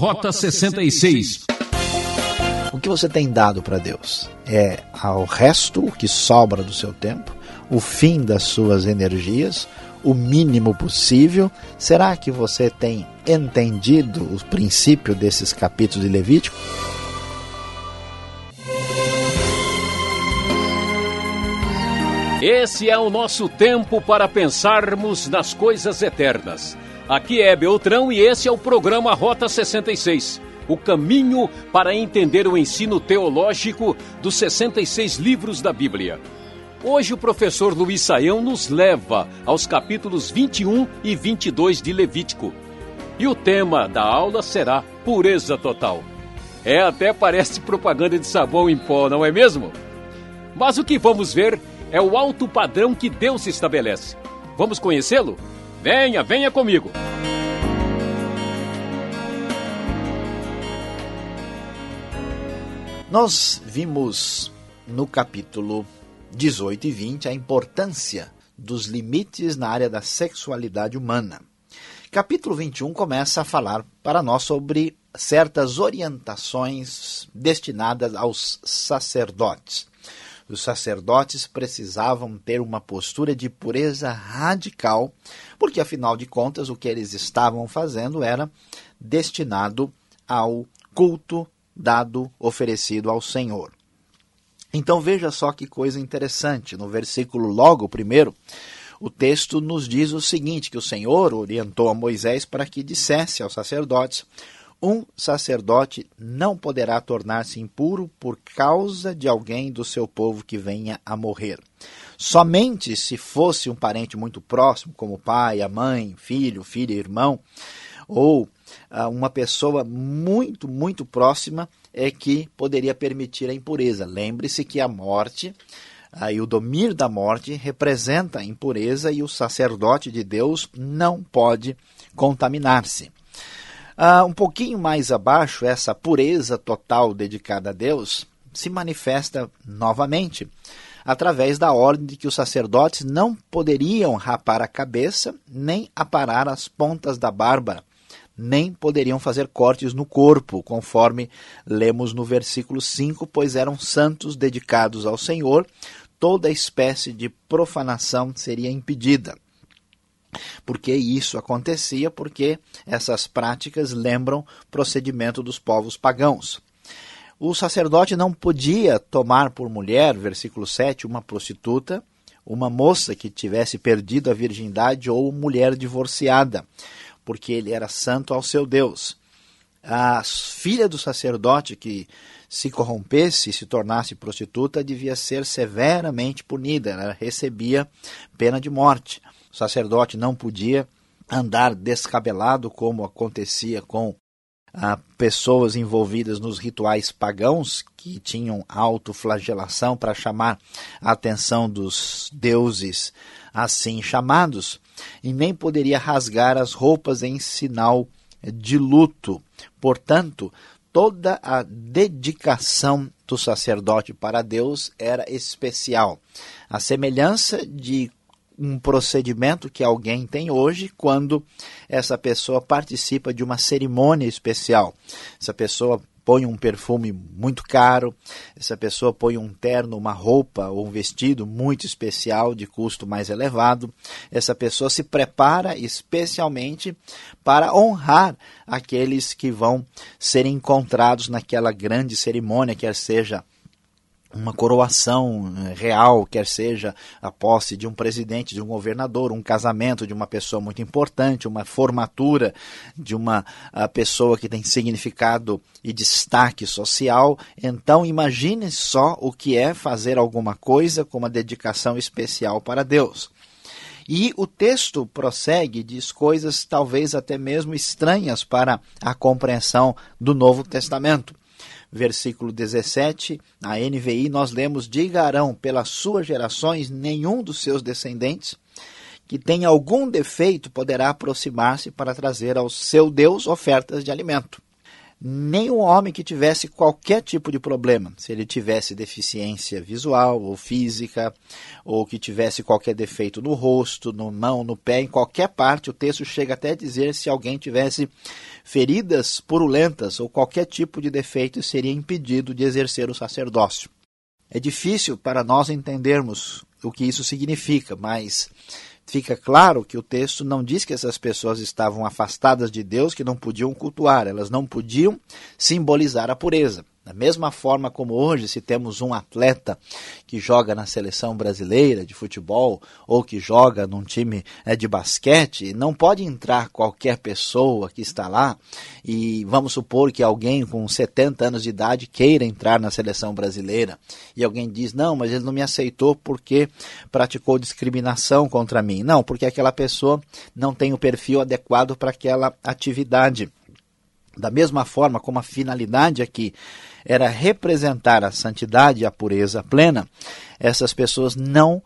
Rota 66. O que você tem dado para Deus? É ao resto o que sobra do seu tempo, o fim das suas energias, o mínimo possível? Será que você tem entendido o princípio desses capítulos de Levítico? Esse é o nosso tempo para pensarmos nas coisas eternas. Aqui é Beltrão e esse é o programa Rota 66 o caminho para entender o ensino teológico dos 66 livros da Bíblia. Hoje o professor Luiz Saião nos leva aos capítulos 21 e 22 de Levítico. E o tema da aula será pureza total. É, até parece propaganda de sabão em pó, não é mesmo? Mas o que vamos ver é o alto padrão que Deus estabelece. Vamos conhecê-lo? Venha, venha comigo! Nós vimos no capítulo 18 e 20 a importância dos limites na área da sexualidade humana. Capítulo 21 começa a falar para nós sobre certas orientações destinadas aos sacerdotes. Os sacerdotes precisavam ter uma postura de pureza radical, porque afinal de contas o que eles estavam fazendo era destinado ao culto dado, oferecido ao Senhor. Então veja só que coisa interessante, no versículo logo primeiro, o texto nos diz o seguinte, que o Senhor orientou a Moisés para que dissesse aos sacerdotes, um sacerdote não poderá tornar-se impuro por causa de alguém do seu povo que venha a morrer. Somente se fosse um parente muito próximo, como pai, a mãe, filho, filha, irmão, ou uma pessoa muito, muito próxima é que poderia permitir a impureza. Lembre-se que a morte e o domínio da morte representa a impureza e o sacerdote de Deus não pode contaminar-se. Uh, um pouquinho mais abaixo, essa pureza total dedicada a Deus se manifesta novamente através da ordem de que os sacerdotes não poderiam rapar a cabeça nem aparar as pontas da barba nem poderiam fazer cortes no corpo, conforme lemos no versículo 5, pois eram santos dedicados ao Senhor, toda espécie de profanação seria impedida. Porque isso acontecia porque essas práticas lembram procedimento dos povos pagãos. O sacerdote não podia tomar por mulher, versículo 7, uma prostituta, uma moça que tivesse perdido a virgindade ou mulher divorciada porque ele era santo ao seu Deus. A filha do sacerdote que se corrompesse e se tornasse prostituta devia ser severamente punida, ela recebia pena de morte. O sacerdote não podia andar descabelado como acontecia com ah, pessoas envolvidas nos rituais pagãos que tinham autoflagelação para chamar a atenção dos deuses assim chamados e nem poderia rasgar as roupas em sinal de luto. Portanto, toda a dedicação do sacerdote para Deus era especial. A semelhança de um procedimento que alguém tem hoje quando essa pessoa participa de uma cerimônia especial. Essa pessoa põe um perfume muito caro, essa pessoa põe um terno, uma roupa ou um vestido muito especial de custo mais elevado, essa pessoa se prepara especialmente para honrar aqueles que vão ser encontrados naquela grande cerimônia, quer seja uma coroação eh, real, quer seja a posse de um presidente, de um governador, um casamento de uma pessoa muito importante, uma formatura de uma ah, pessoa que tem significado e destaque social. Então, imagine só o que é fazer alguma coisa com uma dedicação especial para Deus. E o texto prossegue, diz coisas talvez até mesmo estranhas para a compreensão do Novo Testamento versículo 17, na NVI, nós lemos: Digarão pelas suas gerações nenhum dos seus descendentes que tenha algum defeito poderá aproximar-se para trazer ao seu Deus ofertas de alimento. Nenhum homem que tivesse qualquer tipo de problema, se ele tivesse deficiência visual ou física, ou que tivesse qualquer defeito no rosto, no mão, no pé, em qualquer parte, o texto chega até a dizer se alguém tivesse feridas purulentas ou qualquer tipo de defeito, seria impedido de exercer o sacerdócio. É difícil para nós entendermos o que isso significa, mas fica claro que o texto não diz que essas pessoas estavam afastadas de Deus, que não podiam cultuar, elas não podiam simbolizar a pureza. Da mesma forma como hoje, se temos um atleta que joga na seleção brasileira de futebol ou que joga num time é, de basquete, não pode entrar qualquer pessoa que está lá e vamos supor que alguém com 70 anos de idade queira entrar na seleção brasileira e alguém diz: não, mas ele não me aceitou porque praticou discriminação contra mim. Não, porque aquela pessoa não tem o perfil adequado para aquela atividade. Da mesma forma como a finalidade aqui era representar a santidade e a pureza plena, essas pessoas não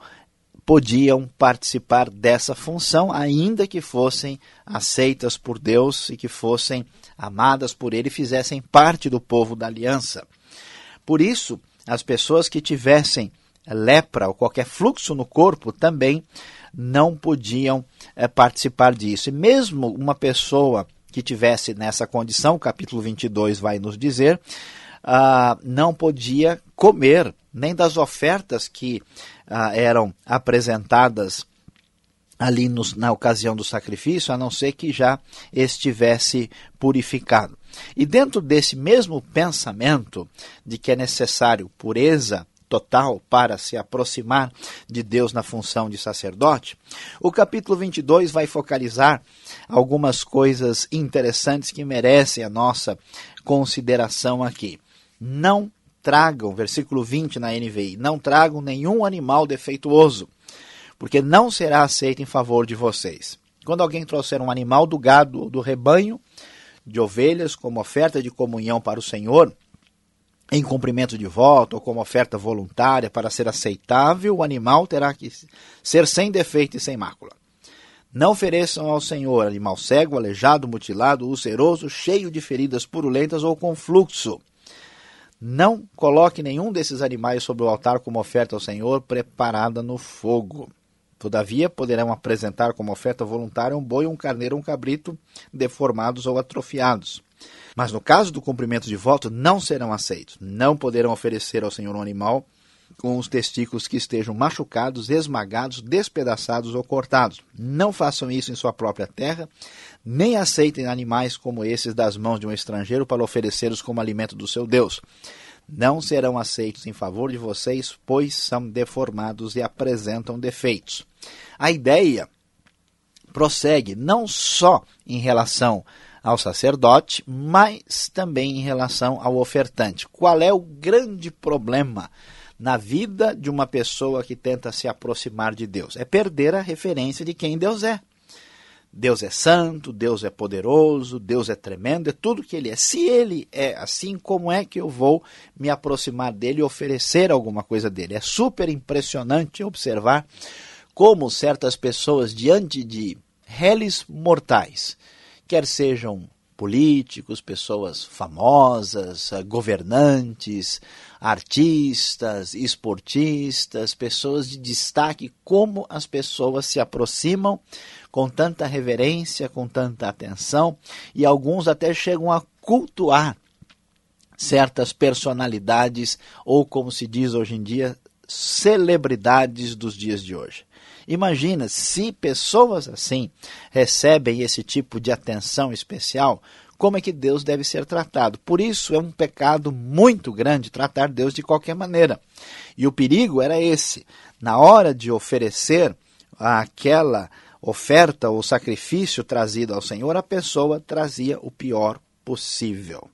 podiam participar dessa função, ainda que fossem aceitas por Deus e que fossem amadas por Ele e fizessem parte do povo da aliança. Por isso, as pessoas que tivessem lepra ou qualquer fluxo no corpo também não podiam é, participar disso. E mesmo uma pessoa que tivesse nessa condição, o capítulo 22 vai nos dizer, uh, não podia comer nem das ofertas que uh, eram apresentadas ali nos, na ocasião do sacrifício, a não ser que já estivesse purificado. E dentro desse mesmo pensamento de que é necessário pureza total para se aproximar de Deus na função de sacerdote, o capítulo 22 vai focalizar algumas coisas interessantes que merecem a nossa consideração aqui. Não tragam, versículo 20 na NVI, não tragam nenhum animal defeituoso, porque não será aceito em favor de vocês. Quando alguém trouxer um animal do gado ou do rebanho de ovelhas como oferta de comunhão para o Senhor, em cumprimento de voto ou como oferta voluntária para ser aceitável, o animal terá que ser sem defeito e sem mácula. Não ofereçam ao Senhor animal cego, aleijado, mutilado, ulceroso, cheio de feridas purulentas ou com fluxo. Não coloque nenhum desses animais sobre o altar como oferta ao Senhor, preparada no fogo. Todavia, poderão apresentar como oferta voluntária um boi, um carneiro um cabrito deformados ou atrofiados. Mas no caso do cumprimento de voto, não serão aceitos. Não poderão oferecer ao Senhor um animal com os testículos que estejam machucados, esmagados, despedaçados ou cortados. Não façam isso em sua própria terra, nem aceitem animais como esses das mãos de um estrangeiro para oferecê-los como alimento do seu Deus. Não serão aceitos em favor de vocês, pois são deformados e apresentam defeitos. A ideia prossegue não só em relação ao sacerdote, mas também em relação ao ofertante. Qual é o grande problema na vida de uma pessoa que tenta se aproximar de Deus? É perder a referência de quem Deus é. Deus é santo, Deus é poderoso, Deus é tremendo, é tudo que ele é. Se ele é assim, como é que eu vou me aproximar dele e oferecer alguma coisa dele? É super impressionante observar como certas pessoas, diante de réis mortais, quer sejam políticos, pessoas famosas, eh, governantes, artistas, esportistas, pessoas de destaque, como as pessoas se aproximam com tanta reverência, com tanta atenção, e alguns até chegam a cultuar certas personalidades, ou como se diz hoje em dia, celebridades dos dias de hoje. Imagina se pessoas assim recebem esse tipo de atenção especial, como é que Deus deve ser tratado. Por isso é um pecado muito grande tratar Deus de qualquer maneira. E o perigo era esse: na hora de oferecer aquela oferta ou sacrifício trazido ao Senhor, a pessoa trazia o pior possível.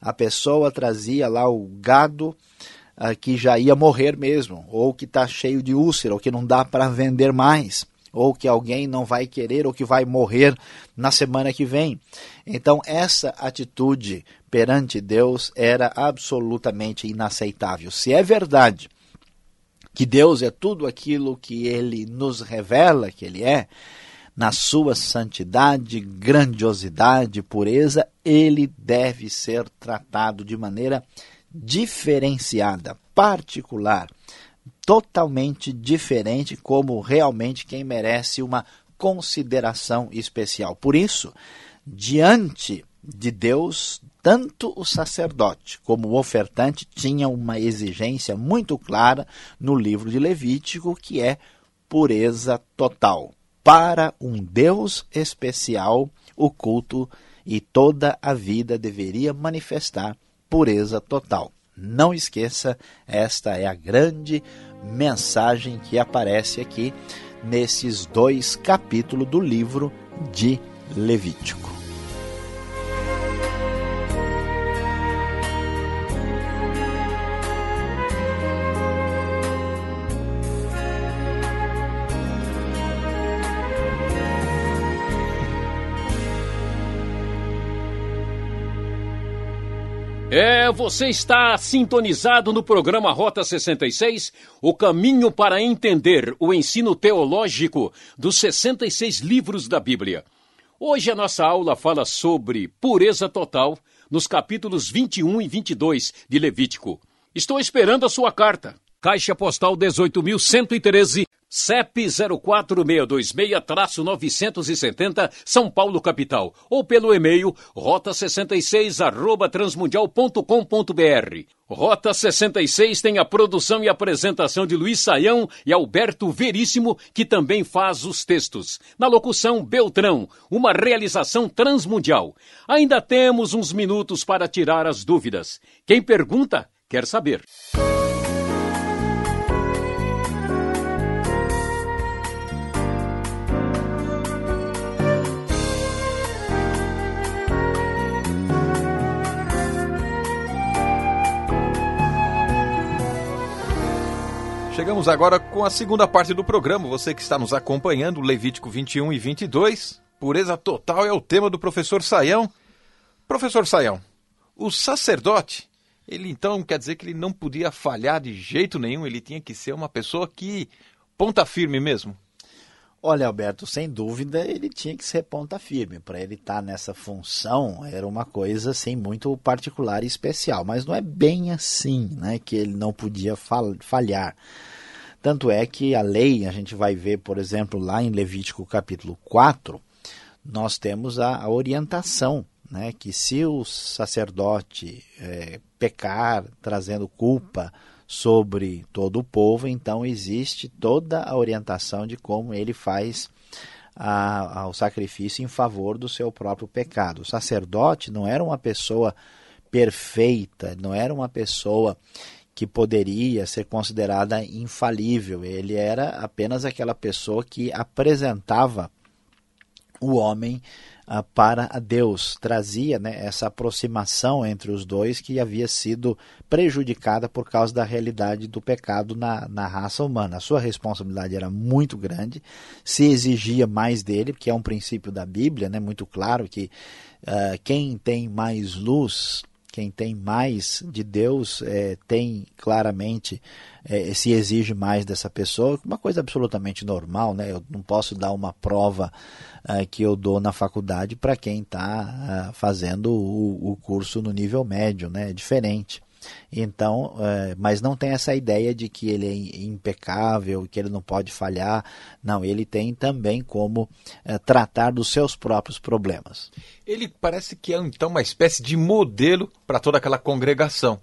A pessoa trazia lá o gado uh, que já ia morrer mesmo, ou que está cheio de úlcera, ou que não dá para vender mais, ou que alguém não vai querer, ou que vai morrer na semana que vem. Então, essa atitude perante Deus era absolutamente inaceitável. Se é verdade que Deus é tudo aquilo que ele nos revela que ele é, na sua santidade, grandiosidade, pureza, ele deve ser tratado de maneira diferenciada, particular, totalmente diferente, como realmente quem merece uma consideração especial. Por isso, diante de Deus, tanto o sacerdote como o ofertante tinham uma exigência muito clara no livro de Levítico, que é pureza total. Para um Deus especial, o culto e toda a vida deveria manifestar pureza total. Não esqueça, esta é a grande mensagem que aparece aqui nesses dois capítulos do livro de Levítico. É, você está sintonizado no programa Rota 66, o caminho para entender o ensino teológico dos 66 livros da Bíblia. Hoje a nossa aula fala sobre pureza total nos capítulos 21 e 22 de Levítico. Estou esperando a sua carta. Caixa Postal 18.113, CEP 04626-970, São Paulo, capital. Ou pelo e-mail rota66 arroba transmundial.com.br. Rota 66 tem a produção e apresentação de Luiz Saião e Alberto Veríssimo, que também faz os textos. Na locução, Beltrão, uma realização transmundial. Ainda temos uns minutos para tirar as dúvidas. Quem pergunta, quer saber. Chegamos agora com a segunda parte do programa. Você que está nos acompanhando, Levítico 21 e 22. Pureza total é o tema do professor Saião. Professor Saião, o sacerdote, ele então quer dizer que ele não podia falhar de jeito nenhum, ele tinha que ser uma pessoa que ponta firme mesmo. Olha, Alberto, sem dúvida ele tinha que ser ponta firme. Para ele estar tá nessa função era uma coisa assim muito particular e especial. Mas não é bem assim né, que ele não podia falhar. Tanto é que a lei, a gente vai ver, por exemplo, lá em Levítico capítulo 4, nós temos a, a orientação, né, que se o sacerdote é, pecar, trazendo culpa sobre todo o povo, então existe toda a orientação de como ele faz a, o sacrifício em favor do seu próprio pecado. O sacerdote não era uma pessoa perfeita, não era uma pessoa que poderia ser considerada infalível. Ele era apenas aquela pessoa que apresentava o homem para Deus, trazia né, essa aproximação entre os dois que havia sido prejudicada por causa da realidade do pecado na, na raça humana. A sua responsabilidade era muito grande, se exigia mais dele, porque é um princípio da Bíblia, né, muito claro que uh, quem tem mais luz quem tem mais de Deus é, tem claramente é, se exige mais dessa pessoa, uma coisa absolutamente normal, né? Eu não posso dar uma prova é, que eu dou na faculdade para quem está é, fazendo o, o, curso no nível médio, né? É diferente. Então, é, mas não tem essa ideia de que ele é impecável, que ele não pode falhar. Não, ele tem também como é, tratar dos seus próprios problemas. Ele parece que é então uma espécie de modelo para toda aquela congregação.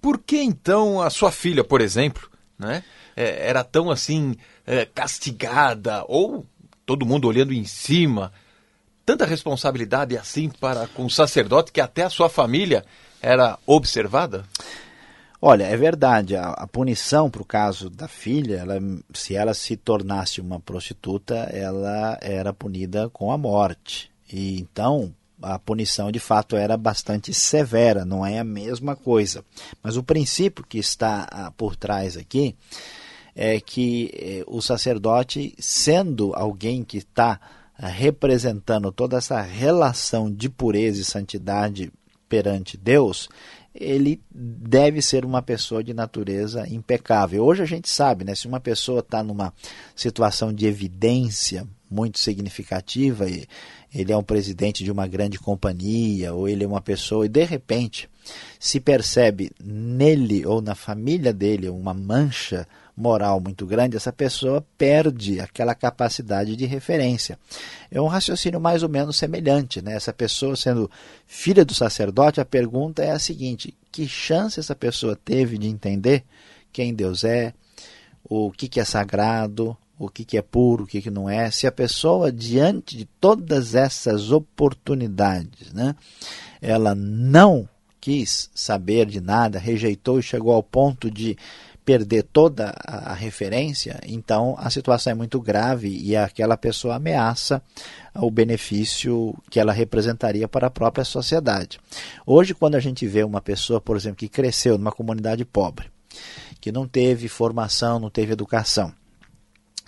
Por que então a sua filha, por exemplo, né, é, era tão assim é, castigada ou todo mundo olhando em cima? Tanta responsabilidade assim para com o sacerdote que até a sua família era observada? Olha, é verdade. A, a punição para o caso da filha, ela, se ela se tornasse uma prostituta, ela era punida com a morte. E então a punição de fato era bastante severa, não é a mesma coisa. Mas o princípio que está ah, por trás aqui é que eh, o sacerdote, sendo alguém que está ah, representando toda essa relação de pureza e santidade perante Deus, ele deve ser uma pessoa de natureza impecável. Hoje a gente sabe, né, se uma pessoa está numa situação de evidência muito significativa, e ele é um presidente de uma grande companhia, ou ele é uma pessoa, e de repente se percebe nele ou na família dele uma mancha moral muito grande, essa pessoa perde aquela capacidade de referência. É um raciocínio mais ou menos semelhante. Né? Essa pessoa sendo filha do sacerdote, a pergunta é a seguinte: que chance essa pessoa teve de entender quem Deus é, o que, que é sagrado, o que, que é puro, o que, que não é. Se a pessoa, diante de todas essas oportunidades, né, ela não quis saber de nada, rejeitou e chegou ao ponto de perder toda a, referência, então a situação é muito grave e aquela pessoa ameaça o benefício que ela representaria para a própria sociedade. Hoje, quando a gente vê uma pessoa, por exemplo, que cresceu numa comunidade pobre, que não teve formação, não teve educação,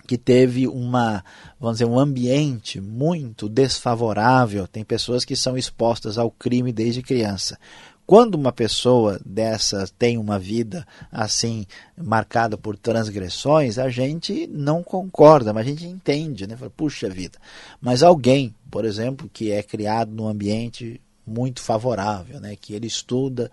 que teve uma, vamos dizer, um ambiente muito desfavorável, tem pessoas que são expostas ao crime desde criança. Quando uma pessoa dessa tem uma vida assim marcada por transgressões, a gente não concorda, mas a gente entende, né? Fala, Puxa vida. Mas alguém, por exemplo, que é criado num ambiente muito favorável, né? que ele estuda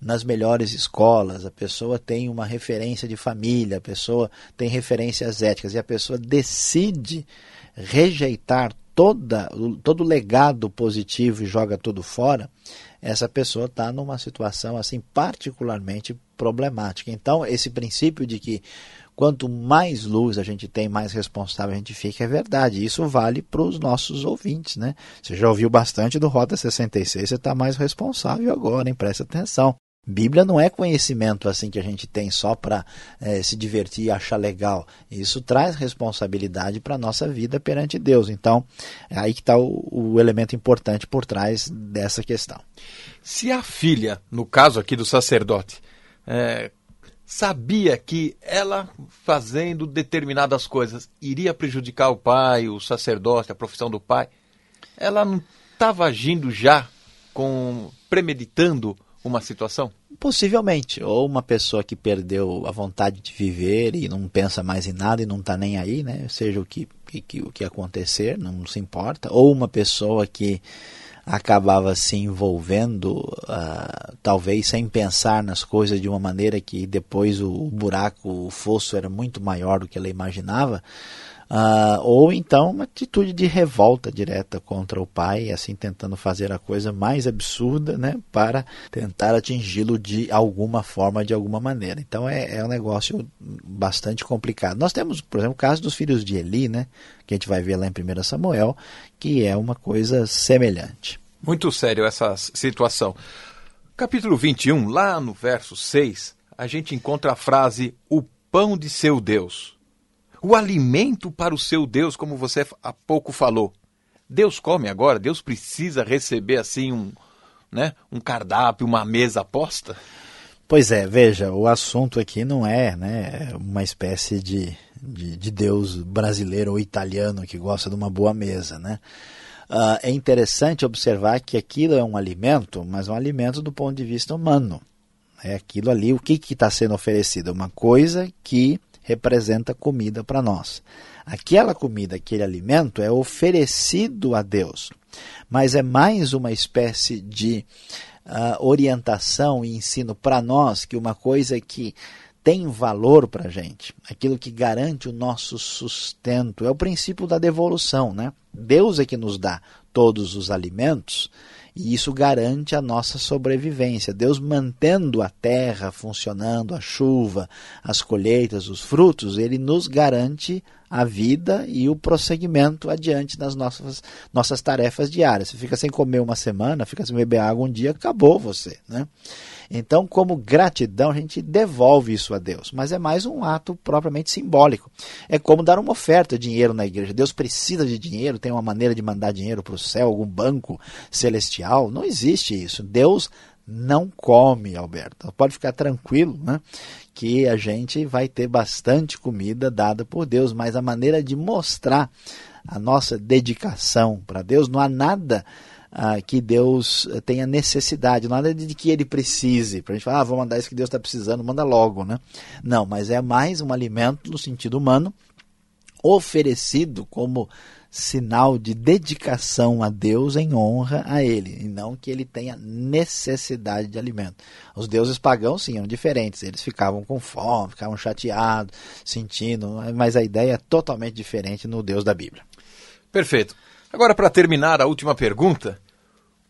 nas melhores escolas, a pessoa tem uma referência de família, a pessoa tem referências éticas e a pessoa decide rejeitar toda, todo o legado positivo e joga tudo fora, essa pessoa está numa situação assim particularmente problemática. Então, esse princípio de que quanto mais luz a gente tem, mais responsável a gente fica, é verdade. Isso vale para os nossos ouvintes, né? Você já ouviu bastante do Rota 66, você está mais responsável agora, hein? Presta atenção. Bíblia não é conhecimento assim que a gente tem só para é, se divertir e achar legal. Isso traz responsabilidade para a nossa vida perante Deus. Então, é aí que está o, o, elemento importante por trás dessa questão. Se a filha, no caso aqui do sacerdote, é, sabia que ela fazendo determinadas coisas iria prejudicar o pai, o sacerdote, a profissão do pai, ela não estava agindo já com premeditando uma situação? Possivelmente. Ou uma pessoa que perdeu a vontade de viver e não pensa mais em nada e não está nem aí, né? Seja o que, que, o que acontecer, não se importa. Ou uma pessoa que acabava se envolvendo, uh, talvez sem pensar nas coisas de uma maneira que depois o, o buraco, o fosso era muito maior do que ela imaginava. Uh, ou então uma atitude de revolta direta contra o pai, assim tentando fazer a coisa mais absurda, né, para tentar atingi-lo de alguma forma, de alguma maneira. Então é, é um negócio bastante complicado. Nós temos, por exemplo, o caso dos filhos de Eli, né, que a gente vai ver lá em 1 Samuel, que é uma coisa semelhante. Muito sério essa situação. Capítulo 21, lá no verso 6, a gente encontra a frase: o pão de seu Deus o alimento para o seu Deus, como você há pouco falou. Deus come agora, Deus precisa receber assim um, né, um cardápio, uma mesa posta? Pois é, veja, o assunto aqui não é né, uma espécie de, de, de Deus brasileiro ou italiano que gosta de uma boa mesa. Né? Uh, é interessante observar que aquilo é um alimento, mas um alimento do ponto de vista humano. É aquilo ali, o que está sendo oferecido? Uma coisa que representa comida para nós. Aquela comida, aquele alimento é oferecido a Deus, mas é mais uma espécie de uh, orientação e ensino para nós que uma coisa que tem valor para a gente, aquilo que garante o nosso sustento, é o princípio da devolução. Né? Deus é que nos dá todos os alimentos e isso garante a nossa sobrevivência. Deus mantendo a terra funcionando, a chuva, as colheitas, os frutos, ele nos garante a vida e o prosseguimento adiante nas nossas, nossas tarefas diárias. Você fica sem comer uma semana, fica sem beber água um dia, acabou você. Né? Então, como gratidão, a gente devolve isso a Deus, mas é mais um ato propriamente simbólico. É como dar uma oferta, dinheiro na igreja. Deus precisa de dinheiro, tem uma maneira de mandar dinheiro para o céu, algum banco celestial. Não existe isso. Deus não come, Alberto. Pode ficar tranquilo, né? Que a gente vai ter bastante comida dada por Deus, mas a maneira de mostrar a nossa dedicação para Deus, não há nada ah, que Deus tenha necessidade, nada de que ele precise. Para a gente falar, ah, vou mandar isso que Deus está precisando, manda logo, né? Não, mas é mais um alimento no sentido humano, oferecido como sinal de dedicação a Deus em honra a Ele, e não que ele tenha necessidade de alimento. Os deuses pagãos, sim, eram diferentes, eles ficavam com fome, ficavam chateados, sentindo, mas a ideia é totalmente diferente no Deus da Bíblia. Perfeito. Agora, para terminar, a última pergunta.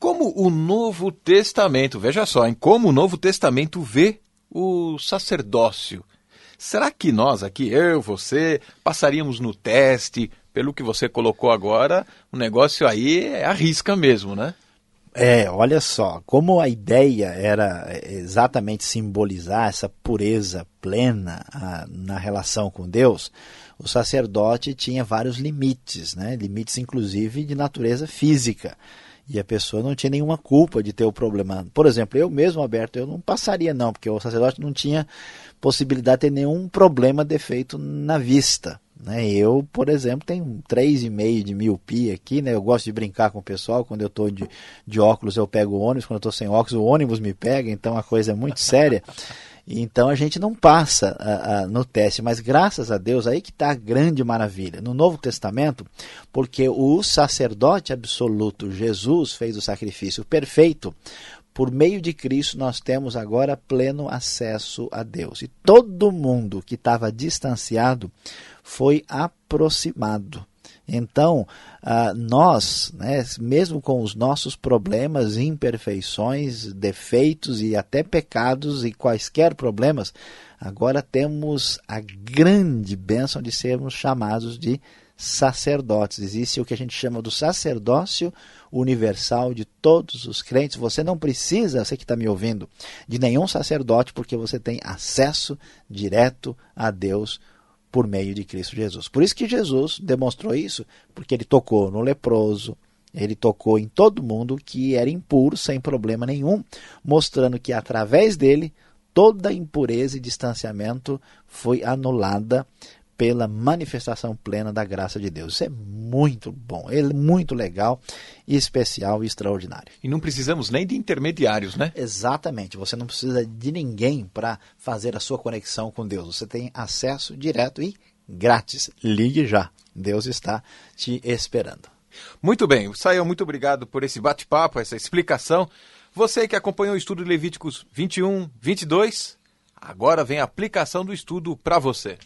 Como o Novo Testamento, veja só, em como o Novo Testamento vê o sacerdócio. Será que nós aqui, eu, você, passaríamos no teste? Pelo que você colocou agora, o negócio aí é arrisca mesmo, né? É, olha só, como a ideia era exatamente simbolizar essa pureza plena a, na relação com Deus, o sacerdote tinha vários limites, né? limites inclusive de natureza física. E a pessoa não tinha nenhuma culpa de ter o problema. Por exemplo, eu mesmo, Alberto, eu não passaria não, porque o sacerdote não tinha possibilidade de ter nenhum problema defeito na vista. Né? Eu, por exemplo, tenho 3,5 de miopia aqui, né? eu gosto de brincar com o pessoal, quando eu estou de, de óculos eu pego o ônibus, quando eu estou sem óculos o ônibus me pega, então a coisa é muito séria. Então a gente não passa uh, uh, no teste, mas graças a Deus, aí que está a grande maravilha. No Novo Testamento, porque o sacerdote absoluto, Jesus, fez o sacrifício perfeito, por meio de Cristo nós temos agora pleno acesso a Deus. E todo mundo que estava distanciado foi aproximado. Então, uh, nós, né, mesmo com os nossos problemas, imperfeições, defeitos e até pecados e quaisquer problemas, agora temos a grande bênção de sermos chamados de sacerdotes. Existe o que a gente chama do sacerdócio universal de todos os crentes. Você não precisa, você que está me ouvindo, de nenhum sacerdote, porque você tem acesso direto a Deus por meio de Cristo Jesus. Por isso que Jesus demonstrou isso, porque ele tocou no leproso, ele tocou em todo mundo que era impuro sem problema nenhum, mostrando que através dele toda impureza e distanciamento foi anulada pela manifestação plena da graça de Deus. Isso é muito bom, é muito legal, especial e extraordinário. E não precisamos nem de intermediários, né? Exatamente. Você não precisa de ninguém para fazer a sua conexão com Deus. Você tem acesso direto e grátis. Ligue já. Deus está te esperando. Muito bem, Saio, muito obrigado por esse bate-papo, essa explicação. Você que acompanhou o estudo de Levíticos 21, 22, agora vem a aplicação do estudo para você.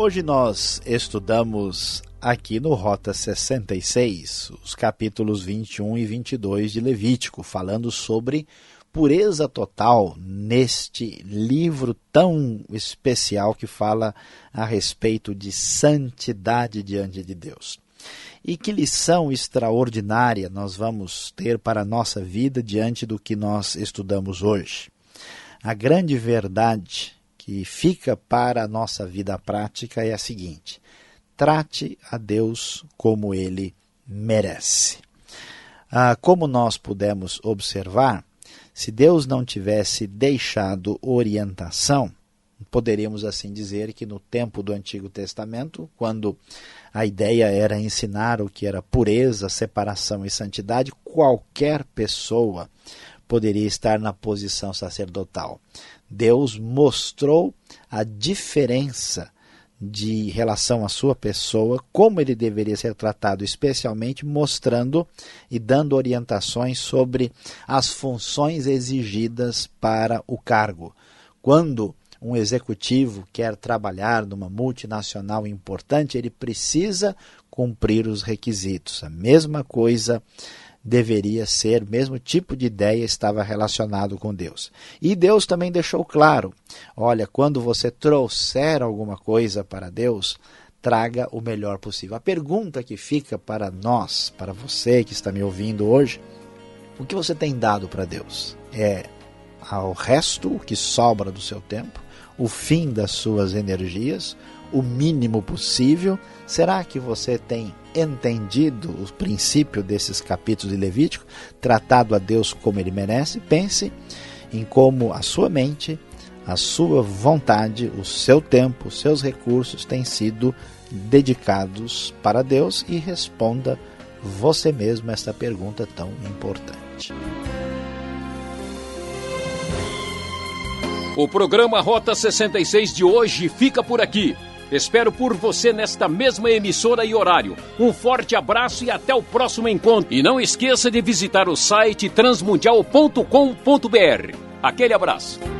Hoje nós estudamos aqui no Rota 66 os capítulos 21 e 22 de Levítico, falando sobre pureza total neste livro tão especial que fala a respeito de santidade diante de Deus. E que lição extraordinária nós vamos ter para a nossa vida diante do que nós estudamos hoje. A grande verdade que fica para a nossa vida prática é a seguinte: trate a Deus como ele merece. Ah, como nós pudemos observar, se Deus não tivesse deixado orientação, poderíamos assim dizer que no tempo do Antigo Testamento, quando a ideia era ensinar o que era pureza, separação e santidade, qualquer pessoa poderia estar na posição sacerdotal. Deus mostrou a diferença de relação à sua pessoa, como ele deveria ser tratado, especialmente mostrando e dando orientações sobre as funções exigidas para o cargo. Quando um executivo quer trabalhar numa multinacional importante, ele precisa cumprir os requisitos. A mesma coisa deveria ser, mesmo tipo de ideia estava relacionado com Deus. E Deus também deixou claro: olha, quando você trouxer alguma coisa para Deus, traga o melhor possível. A pergunta que fica para nós, para você que está me ouvindo hoje, o que você tem dado para Deus? É ao resto, o que sobra do seu tempo, o fim das suas energias, o mínimo possível? Será que você tem entendido o princípio desses capítulos de Levítico, tratado a Deus como ele merece, pense em como a sua mente, a sua vontade, o seu tempo, os seus recursos têm sido dedicados para Deus e responda você mesmo esta pergunta tão importante. O programa Rota 66 de hoje fica por aqui. Espero por você nesta mesma emissora e horário. Um forte abraço e até o próximo encontro. E não esqueça de visitar o site transmundial.com.br. Aquele abraço.